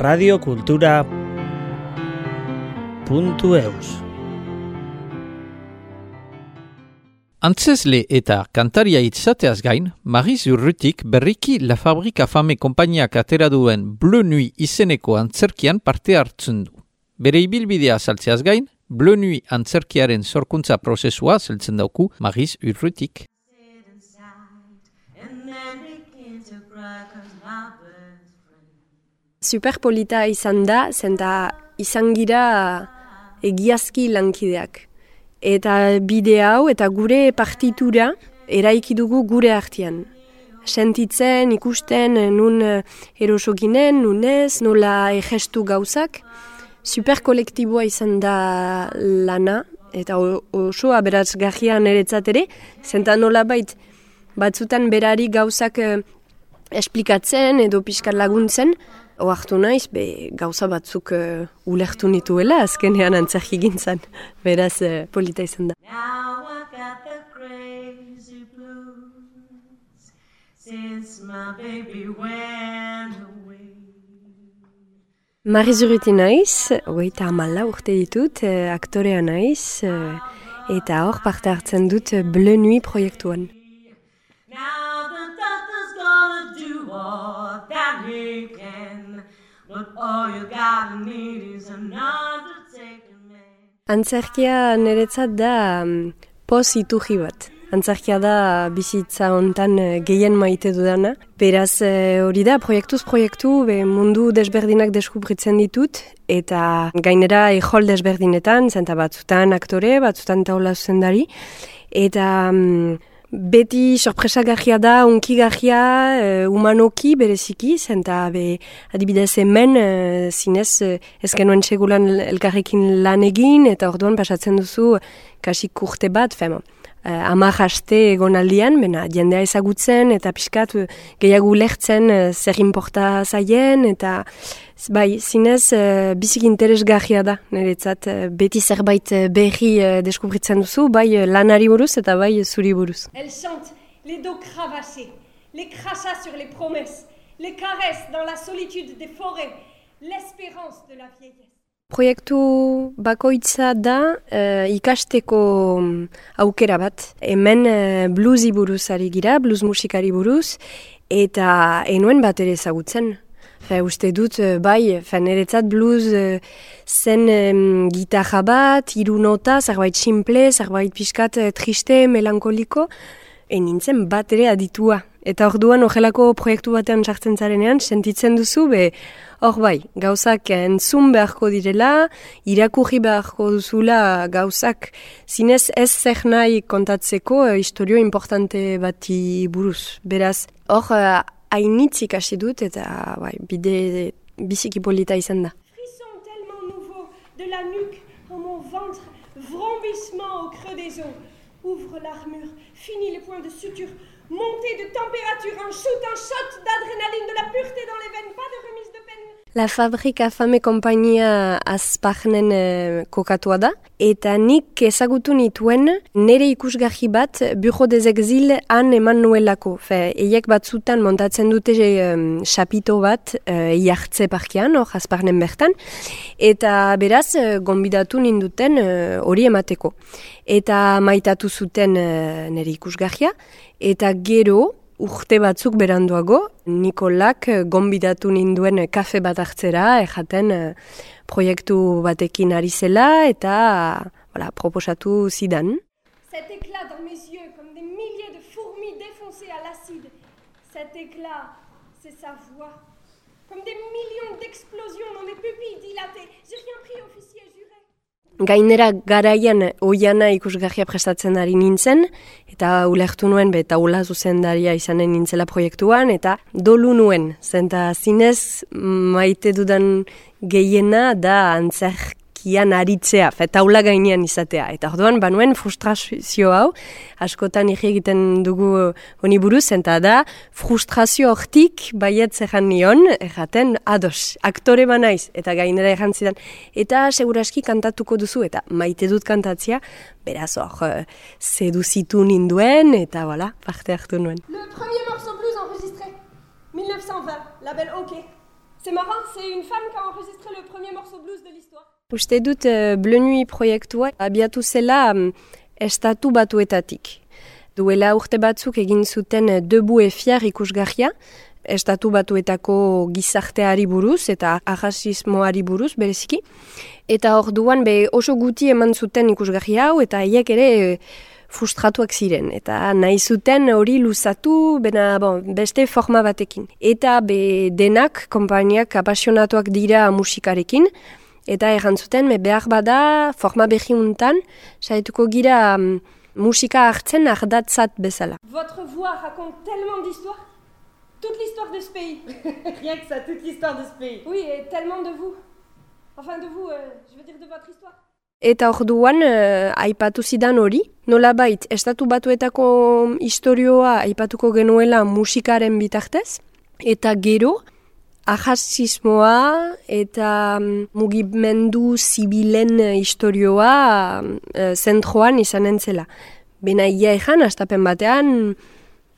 radiokultura.eus Antzesle eta kantaria itzateaz gain, Mariz Urrutik berriki La Fabrika Fame kompainiak atera duen Bleu Nui izeneko antzerkian parte hartzen du. Bere ibilbidea saltzeaz gain, Bleu Nui antzerkiaren sorkuntza prozesua zeltzen dauku Mariz Urrutik. Superpolita izan da, zenta izan gira egiazki lankideak eta bide hau eta gure partitura eraiki dugu gure artean. Sentitzen, ikusten, nun eh, erosoginen, nun ez, nola egestu gauzak. Super kolektiboa izan da lana, eta oso aberaz gajian eretzat ere, zenta nola bait, batzutan berari gauzak eh, esplikatzen edo pixkat laguntzen, oartu naiz, be, gauza batzuk uh, ulertu nituela, azkenean antzerki gintzen, beraz uh, polita izan da. Mari Zuriti naiz, oita amala urte ditut, uh, aktorea naiz, uh, eta hor parte hartzen dut uh, Bleu Nui proiektuan. Antzerkia niretzat da um, pos ituji bat. Antzerkia da bizitza hontan uh, gehien maite dudana. Beraz uh, hori da, proiektuz proiektu be, mundu desberdinak deskubritzen ditut. Eta gainera ejol desberdinetan, zenta batzutan aktore, batzutan taula zuzendari. Eta um, Beti sorpresa gajia da, unki gajia, uh, umanoki bereziki, zenta be, adibidez hemen, uh, zinez, uh, ez genuen segulan elkarrekin lan egin, eta orduan pasatzen duzu, kasik kurte bat, fema uh, amak haste egon aldian, bena jendea ezagutzen eta pixkat uh, gehiago lertzen uh, zer inporta zaien eta bai, zinez bizik interesgarria da niretzat beti zerbait berri deskubritzen duzu, bai lanari buruz eta bai zuri buruz. Elle chante les dos cravassés, les crachats sur les promesses, les caresses dans la solitude des forêts, l'espérance de la vieillesse. Proiektu bakoitza da uh, ikasteko mm, aukera bat. Hemen uh, bluesi buruz ari gira, blues musikari buruz, eta enuen bat ere ezagutzen. Fe, uste dut, uh, bai, feneretzat blues uh, zen um, gitarra bat, hiru nota, zerbait simple, zerbait pixkat triste, melankoliko, enintzen bat ere aditua. Eta orduan ojelako proiektu batean sartzen zarenean, sentitzen duzu, be, hor bai, gauzak entzun beharko direla, irakurri beharko duzula gauzak zinez ez zer nahi kontatzeko uh, historio importante bati buruz. Beraz, hor uh, hainitzik hasi dut eta bai, bide biziki polita izan da. Frisson tellement nouveau de la nuque en mon ventre, vrombissement au creux des os, ouvre l'armure, finit les points de suture, montée de température, un shoot, un shot d'adrénaline, de la pureté dans les veines, pas de remise. La Fabrika Fame kompainia azpagnen e, kokatua da, eta nik ezagutu nituen nire ikusgarri bat Bureau des Exil han eman nuelako. Fe, eiek batzutan montatzen dute xapito bat e, iartze parkean, hor azpagnen bertan, eta beraz, e, gonbidatu ninduten hori emateko. Eta maitatu zuten e, nire ikusgarria, eta gero, urte batzuk beranduago, Nikolak eh, gonbidatu ninduen kafe bat hartzera, ejaten eh, proiektu batekin ari zela eta voilà, proposatu zidan. Cet éclat dans mes yeux, comme des milliers de fourmis défoncées à l'acide. Cet éclat, c'est sa voix. Comme des millions d'explosions dans mes pupilles dilatées. J'ai rien pris, officier, juré. Gainera garaian oiana ikusgarria prestatzen ari nintzen, eta ulertu nuen, eta ula zuzendaria izanen nintzela proiektuan, eta dolu nuen, zenta zinez maite dudan gehiena da antzerk kian aritzea, fetaula gainean izatea. Eta orduan, banuen frustrazio hau, askotan irri egiten dugu honi buruz, eta da, frustrazio hortik baiet zerran nion, erraten, ados, aktore banaiz, eta gainera erran zidan, eta seguraski kantatuko duzu, eta maite dut kantatzia, beraz hor, uh, seduzitu ninduen, eta voilà, parte hartu nuen. Le premier morceau blues enregistré, 1920, label OK. C'est marrant, c'est une femme qui a enregistré le premier morceau blues de l'histoire. Uste dut uh, Bleu Nuit proiektua abiatu zela um, estatu batuetatik. Duela urte batzuk egin zuten uh, debu efiar ikusgarria, estatu batuetako gizarteari buruz eta ahasismoari buruz bereziki. Eta orduan be oso guti eman zuten ikusgarri hau eta haiek ere frustratuak ziren. Eta nahi zuten hori luzatu bena, bon, beste forma batekin. Eta be denak, kompainiak apasionatuak dira musikarekin, eta errantzuten, me behar bada forma behi untan, saietuko gira um, musika hartzen ardatzat bezala. Votre voix raconte tellement d'histoires. Toute l'histoire de ce pays. Rien que ça, toute l'histoire de ce pays. Oui, et tellement de vous. Enfin, de vous, euh, je veux dire de votre histoire. Eta orduan uh, aipatu zidan hori, nolabait estatu batuetako historioa aipatuko genuela musikaren bitartez, eta gero ahasismoa eta um, mugimendu zibilen historioa uh, zentroan izan entzela. Bena ia ezan, astapen batean,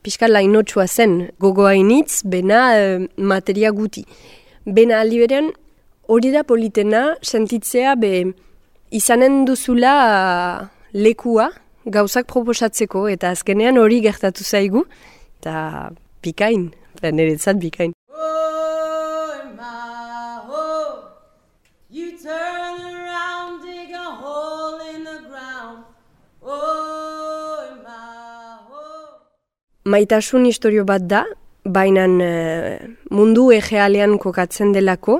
pixka lainotsua zen, gogoa initz, bena uh, materia guti. Bena aliberen hori da politena sentitzea be izanen duzula lekua gauzak proposatzeko eta azkenean hori gertatu zaigu eta bikain, niretzat bikain. Maitasun historio bat da, baina mundu egealean kokatzen delako,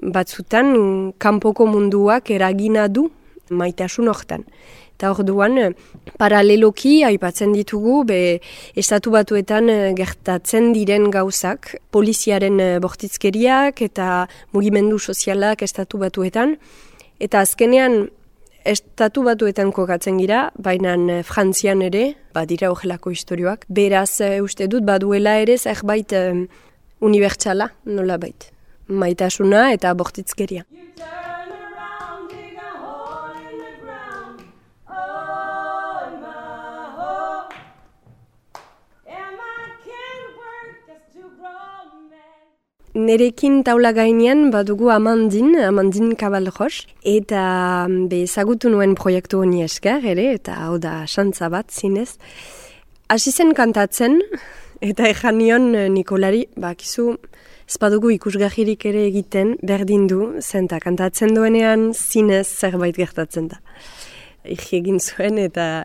batzutan kanpoko munduak eragina du maitasun hortan. Eta orduan, paraleloki aipatzen ditugu, be, estatu batuetan gertatzen diren gauzak, poliziaren bortitzkeriak eta mugimendu sozialak estatu batuetan. Eta azkenean, estatu batuetan kokatzen gira, baina frantzian ere, badira horrelako historioak. Beraz, uste dut, baduela ere zerbait um, unibertsala, nola bait maitasuna eta bortitzkeria. Nerekin taula gainean badugu Amandin, Amandin Kabalros, eta be ezagutu nuen proiektu honi esker, ere, eta hau da xantza bat zinez. Hasi zen kantatzen, eta ejan nion eh, Nikolari, bakizu, ez badugu ikusgahirik ere egiten, berdin du, zenta kantatzen duenean zinez zerbait gertatzen da. Igi egin zuen, eta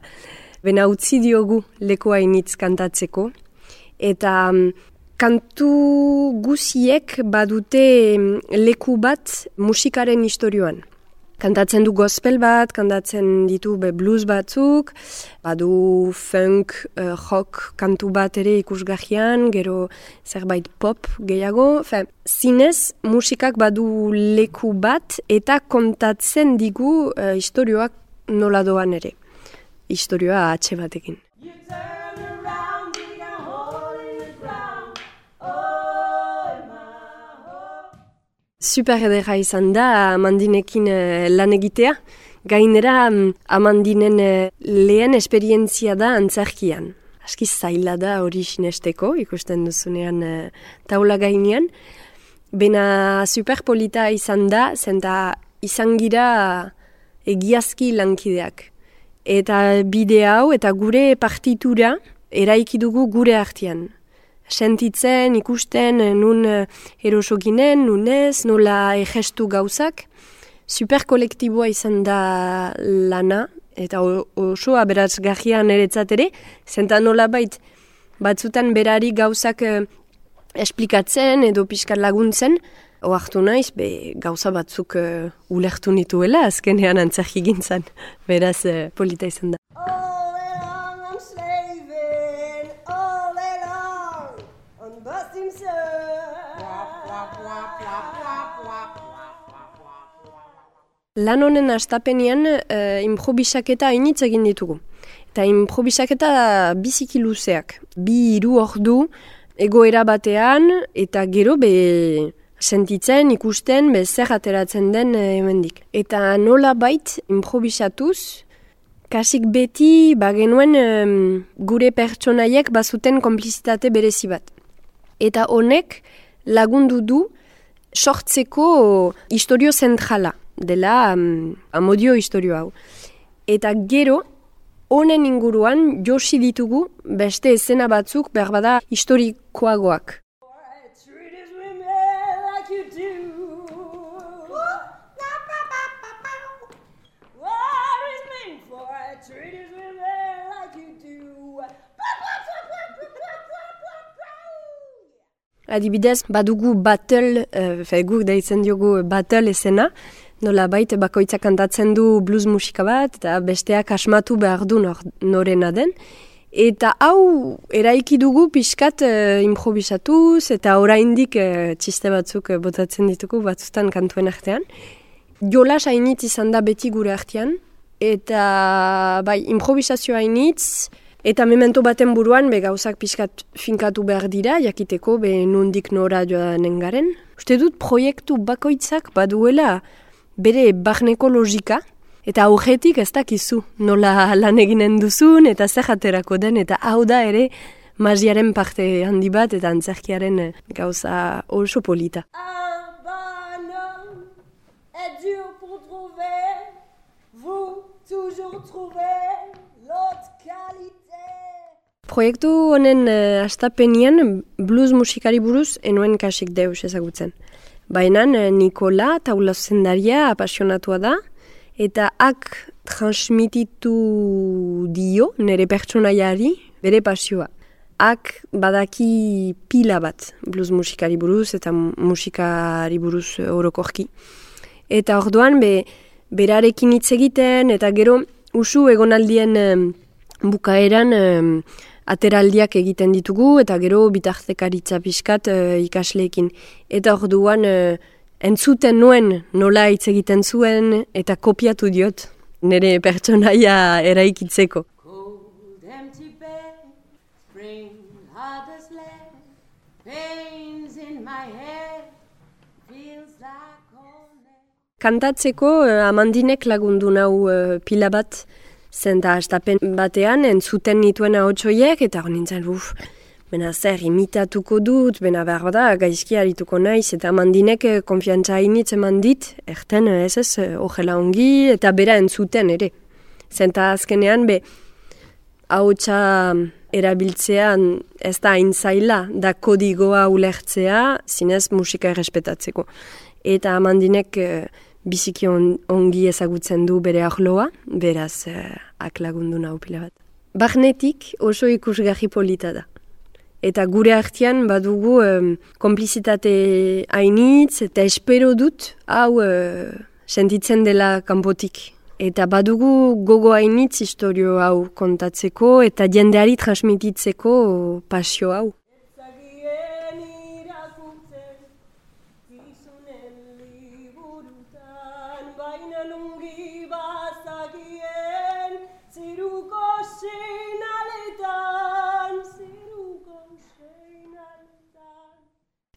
bena utzi diogu lekoa initz kantatzeko, eta mm, kantu guziek badute leku bat musikaren historioan. Kantatzen du gospel bat, kantatzen ditu be blues batzuk, badu funk, uh, rock kantu bat ere ikusgahian, gero zerbait pop gehiago. Fe, zinez, musikak badu leku bat eta kontatzen digu uh, historioak nola doan ere. Historioa atxe batekin. Super edera izan da Amandinekin eh, lan egitea. Gainera mm, Amandinen eh, lehen esperientzia da antzarkian. Aski zaila da hori sinesteko, ikusten duzunean eh, taula gainean. Bena superpolita izan da, zenta izan gira egiazki lankideak. Eta bide hau eta gure partitura eraiki dugu gure artean. Sentitzen, ikusten, nun eh, eroso ginen, nun ez, nola egestu gauzak. Super kolektiboa izan da lana, eta oso aberazgarria niretzat ere, zenta nola bait, batzutan berari gauzak eh, esplikatzen edo pixkat laguntzen, oartu naiz, be, gauza batzuk eh, ulertu nituela azkenean antzerki gintzan. Beraz, eh, polita izan da. Lan honen astapenean uh, improvisaketa hainitz egin ditugu. Eta improvisaketa biziki luzeak. Bi hiru ordu egoera batean eta gero be sentitzen, ikusten, be zer ateratzen den eh, hemendik. Eta nola bait improvisatuz, kasik beti bagenuen em, gure pertsonaiek bazuten konplizitate berezi bat. Eta honek lagundu du sortzeko historio zentrala dela um, amodio historio hau. Eta gero, honen inguruan josi ditugu beste esena batzuk behar bada historikoagoak. Adibidez, badugu battle, uh, fe, guk deitzen diogu battle esena, nola baita bakoitza kantatzen du blues musika bat, eta besteak asmatu behar du nor, norena den. Eta hau eraiki dugu pixkat uh, improvisatuz eta oraindik uh, txiste batzuk uh, botatzen ditugu batzutan kantuen artean. Jolas hainitz izan da beti gure artean, eta bai, improvisazio hainitz, eta memento baten buruan be gauzak pixkat finkatu behar dira, jakiteko be nundik nora joanen garen. Uste dut proiektu bakoitzak baduela bere barneko logika, eta aurretik ez dakizu nola lan eginen duzun, eta zer jaterako den, eta hau da ere magiaren parte handi bat, eta antzerkiaren gauza oso polita. Trouver. Toujours trouvez l'autre. Proiektu honen uh, astapenian blues musikari buruz enuen kasik deus ezagutzen. Baina eh, Nikola taula zendaria apasionatua da, eta ak transmititu dio nere pertsonaiari bere pasioa. Ak badaki pila bat blues musikari buruz eta musikari buruz orokorki. Eta orduan be, berarekin hitz egiten eta gero usu egonaldien em, bukaeran em, ateraldiak egiten ditugu eta gero bitartekaritza pixkat eh, ikasleekin. Eta orduan eh, entzuten nuen nola hitz egiten zuen eta kopiatu diot nire pertsonaia eraikitzeko. Kantatzeko eh, amandinek lagundu nau pila bat zen da astapen batean entzuten nituen ahotsoiek eta hor nintzen uf, bena zer imitatuko dut, bena behar da gaizki harituko naiz eta amandinek eh, konfiantza hainitz eman dit, erten eh, ez ez, eh, ogela ongi eta bera entzuten ere. Zenta azkenean be ahotsa erabiltzean ez da zaila da kodigoa ulertzea zinez musika errespetatzeko. Eta amandinek eh, biziki on, ongi ezagutzen du bere ahloa, beraz uh, aklagundu nahu pila bat. Barnetik oso ikusgarri polita da. Eta gure artean badugu um, komplizitate hainitz eta espero dut hau uh, sentitzen dela kanpotik. Eta badugu gogo hainitz historio hau kontatzeko eta jendeari transmititzeko pasio hau.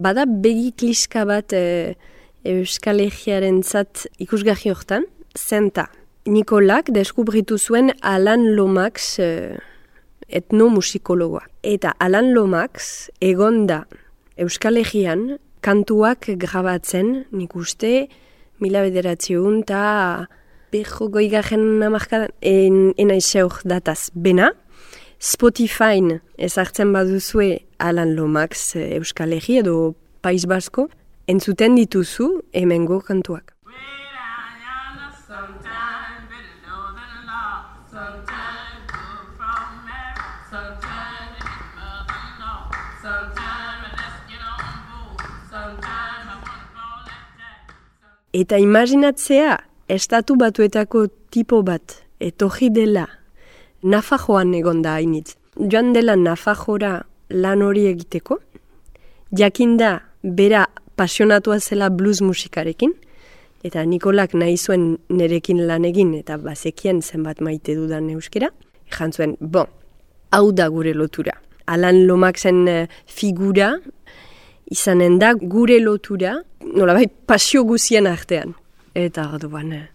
Bada begi kliska bat e, Euskal Herriaren zat ikusgarri hortan, zenta. Nikolak deskubritu zuen Alan Lomax e, etnomusikologoa. Eta Alan Lomax egonda Euskal Herrian kantuak grabatzen, nik uste, mila bederatziun eta beho goigarren amarkadan, en, ena iseur dataz bena, Spotifyn ezartzen baduzue Alan Lomax eh, Euskal Herri edo Pais Basko, entzuten dituzu hemengo kantuak. Eta imaginatzea, estatu batuetako tipo bat, etorri dela, Nafajoan egon da hainitz. Joan dela Nafajora lan hori egiteko, jakinda bera pasionatua zela blues musikarekin, eta Nikolak nahi zuen nerekin lan egin eta bazekien zenbat maite dudan euskera, jan zuen, bon, hau da gure lotura. Alan Lomaxen eh, figura izanen da gure lotura, nolabait pasio guzien artean. Eta orduan, eh,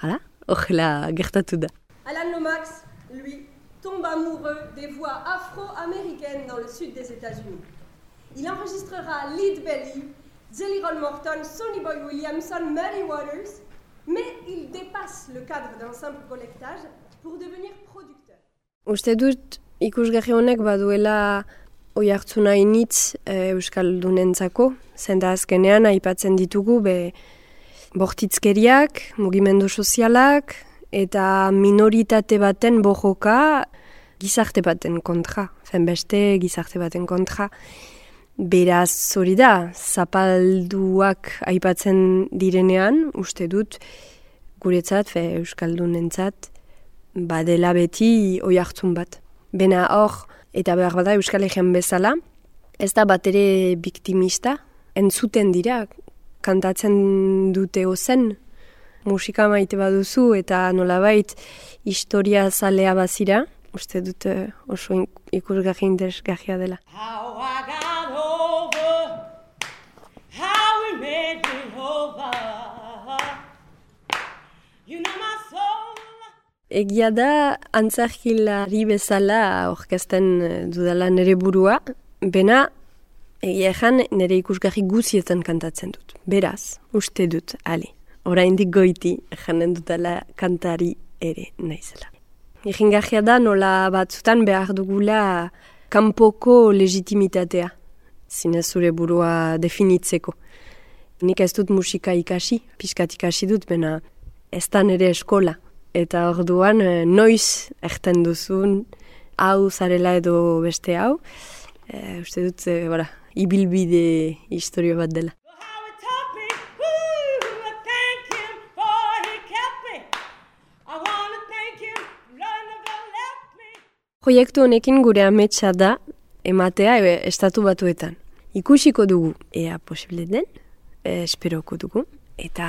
hala, horrela gertatu da. Alan Lomax, lui, tombe amoureux des voix afro-américaines dans le sud des États-Unis. Il enregistrera Lead Belly, Jelly Roll Morton, Sonny Boy Williamson, Muddy Waters, mais il dépasse le cadre d'un simple collectage pour devenir producteur. Uste dut ikusgarri honek baduela oi hartzuna initz e, Euskaldunentzako, zen da azkenean aipatzen ditugu be bortitzkeriak, mugimendu sozialak eta minoritate baten bojoka gizarte baten kontra, zen beste gizarte baten kontra. Beraz, hori da, zapalduak aipatzen direnean, uste dut, guretzat, fe, Euskaldunentzat, badela beti oi hartzun bat. Bena hor, eta behar bada Euskal Egen bezala, ez da bat ere biktimista, entzuten dira, kantatzen dute ozen, musika maite baduzu eta nolabait historia zalea bazira, uste dut eh, oso ikusgarri interesgarria dela. How I got over, how we made it over. You know my soul. Egia da, antzarkilari bezala orkesten eh, dudala nere burua, bena egia ejan nere ikusgarri guzietan kantatzen dut. Beraz, uste dut, ali, oraindik goiti janen dutala kantari ere naizela. Egingarria da nola batzutan behar dugula kanpoko legitimitatea, zinez zure burua definitzeko. Nik ez dut musika ikasi, pixkat ikasi dut, bena ez da nire eskola. Eta orduan, eh, noiz erten duzun, hau zarela edo beste hau, e, uste dut, e, bora, ibilbide historio bat dela. How it taught me, ooh, I thank him for he kept me. I wanna thank him, Lord never left me. Proiektu honekin gure ametsa da ematea e, estatu batuetan. Ikusiko dugu ea posible den, e, esperoko dugu, eta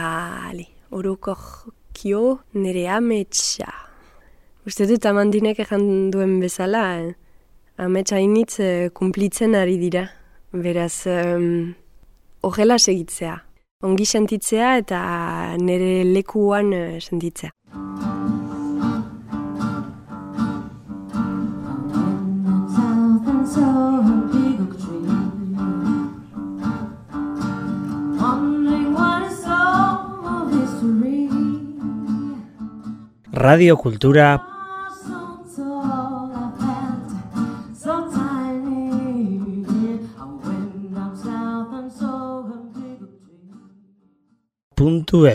ali, orokokio nire ametsa. Uste dut amandinek ejan duen bezala, eh? ametsa initz eh, kumplitzen ari dira. Beraz, horrela segitzea. Ongi sentitzea eta nire lekuan eh, sentitzea. Radio Cultura. Punto